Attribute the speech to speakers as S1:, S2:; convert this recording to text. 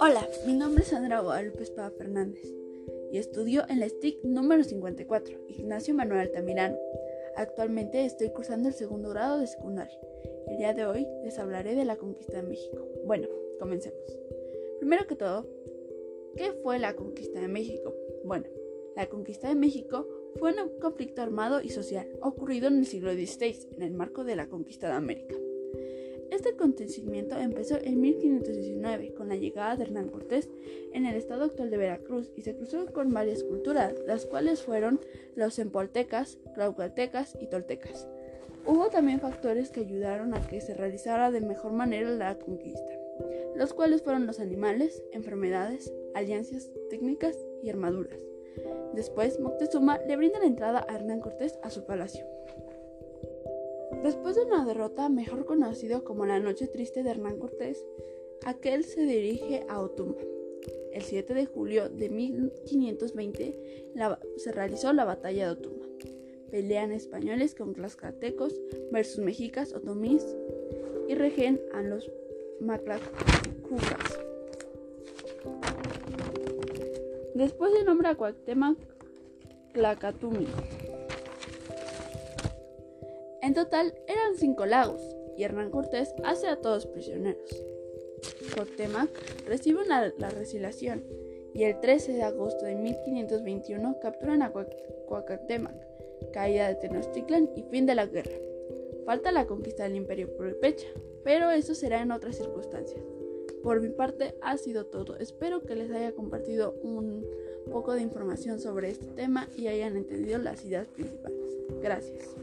S1: Hola, mi nombre es Sandra Guadalupe Espada Fernández y estudio en la STIC número 54, Ignacio Manuel Altamirano. Actualmente estoy cursando el segundo grado de secundaria. El día de hoy les hablaré de la conquista de México. Bueno, comencemos. Primero que todo, ¿qué fue la conquista de México? Bueno, la conquista de México fue un conflicto armado y social ocurrido en el siglo XVI en el marco de la conquista de América. Este acontecimiento empezó en 1519 con la llegada de Hernán Cortés en el estado actual de Veracruz y se cruzó con varias culturas, las cuales fueron los empoltecas, claucaltecas y toltecas. Hubo también factores que ayudaron a que se realizara de mejor manera la conquista, los cuales fueron los animales, enfermedades, alianzas técnicas y armaduras. Después, Moctezuma le brinda la entrada a Hernán Cortés a su palacio. Después de una derrota mejor conocido como la Noche Triste de Hernán Cortés, aquel se dirige a Otumba. El 7 de julio de 1520 se realizó la batalla de Otumba. Pelean españoles con tlaxcaltecos versus mexicas, otomís y regen a los maclacucas. Después se nombra a Cuauhtémoc Tlacatumi. En total eran cinco lagos y Hernán Cortés hace a todos prisioneros. Cuauhtémoc recibe la resilación y el 13 de agosto de 1521 capturan a Cuauhtémoc, caída de Tenochtitlan y fin de la guerra. Falta la conquista del imperio Pecha, pero eso será en otras circunstancias. Por mi parte ha sido todo. Espero que les haya compartido un poco de información sobre este tema y hayan entendido las ideas principales. Gracias.